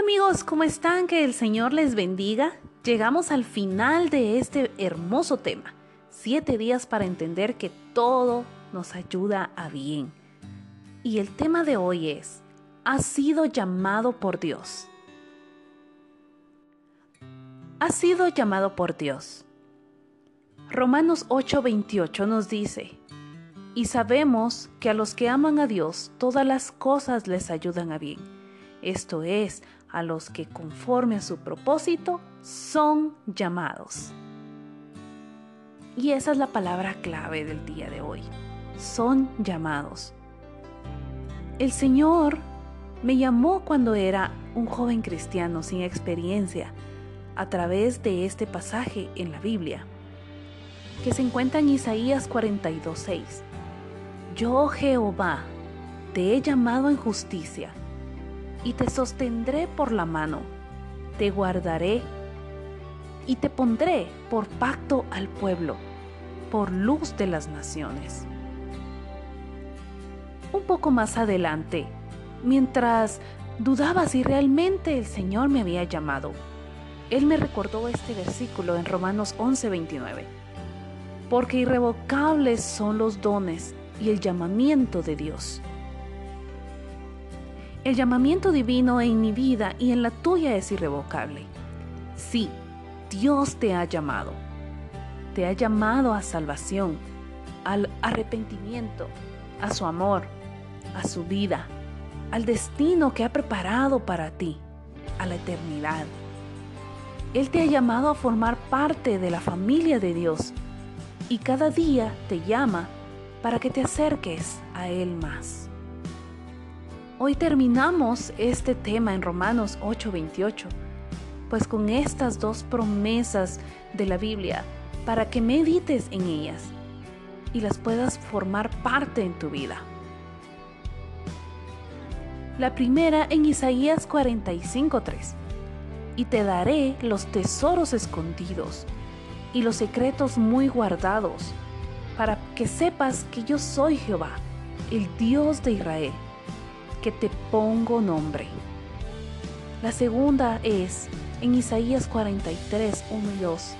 amigos, ¿cómo están? Que el Señor les bendiga. Llegamos al final de este hermoso tema. Siete días para entender que todo nos ayuda a bien. Y el tema de hoy es, ¿has sido llamado por Dios? ¿Has sido llamado por Dios? Romanos 8:28 nos dice, y sabemos que a los que aman a Dios todas las cosas les ayudan a bien esto es, a los que conforme a su propósito son llamados. Y esa es la palabra clave del día de hoy. Son llamados. El Señor me llamó cuando era un joven cristiano sin experiencia a través de este pasaje en la Biblia, que se encuentra en Isaías 42:6. Yo Jehová te he llamado en justicia y te sostendré por la mano, te guardaré y te pondré por pacto al pueblo, por luz de las naciones. Un poco más adelante, mientras dudaba si realmente el Señor me había llamado, Él me recordó este versículo en Romanos 11:29. Porque irrevocables son los dones y el llamamiento de Dios. El llamamiento divino en mi vida y en la tuya es irrevocable. Sí, Dios te ha llamado. Te ha llamado a salvación, al arrepentimiento, a su amor, a su vida, al destino que ha preparado para ti, a la eternidad. Él te ha llamado a formar parte de la familia de Dios y cada día te llama para que te acerques a Él más. Hoy terminamos este tema en Romanos 8:28, pues con estas dos promesas de la Biblia, para que medites en ellas y las puedas formar parte en tu vida. La primera en Isaías 45:3, y te daré los tesoros escondidos y los secretos muy guardados, para que sepas que yo soy Jehová, el Dios de Israel que te pongo nombre. La segunda es en Isaías 43, 1 y 2.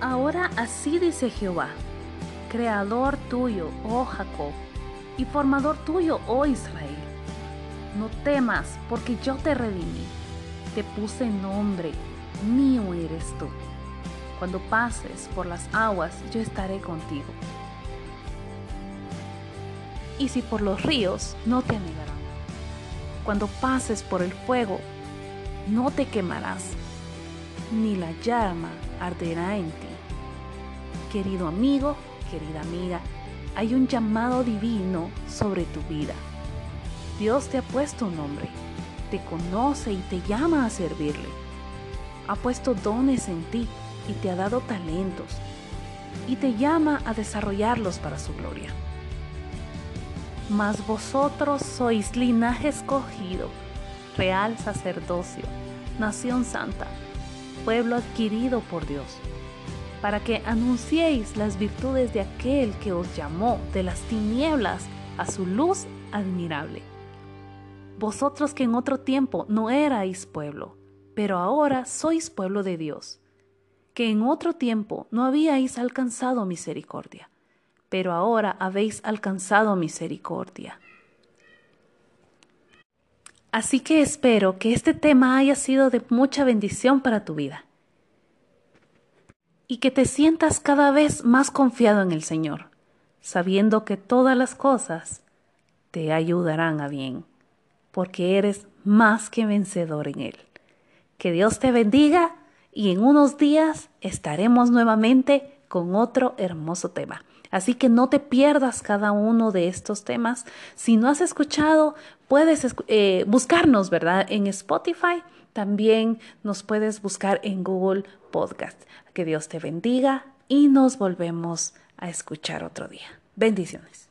Ahora así dice Jehová, creador tuyo, oh Jacob, y formador tuyo, oh Israel. No temas, porque yo te redimí, te puse nombre, mío eres tú. Cuando pases por las aguas, yo estaré contigo y si por los ríos, no te anegarán. Cuando pases por el fuego, no te quemarás, ni la llama arderá en ti. Querido amigo, querida amiga, hay un llamado divino sobre tu vida. Dios te ha puesto un nombre, te conoce y te llama a servirle. Ha puesto dones en ti y te ha dado talentos y te llama a desarrollarlos para su gloria mas vosotros sois linaje escogido, real sacerdocio, nación santa, pueblo adquirido por Dios, para que anunciéis las virtudes de aquel que os llamó de las tinieblas a su luz admirable. Vosotros que en otro tiempo no erais pueblo, pero ahora sois pueblo de Dios, que en otro tiempo no habíais alcanzado misericordia pero ahora habéis alcanzado misericordia. Así que espero que este tema haya sido de mucha bendición para tu vida y que te sientas cada vez más confiado en el Señor, sabiendo que todas las cosas te ayudarán a bien, porque eres más que vencedor en Él. Que Dios te bendiga y en unos días estaremos nuevamente con otro hermoso tema. Así que no te pierdas cada uno de estos temas. Si no has escuchado, puedes eh, buscarnos, ¿verdad? En Spotify. También nos puedes buscar en Google Podcast. Que Dios te bendiga y nos volvemos a escuchar otro día. Bendiciones.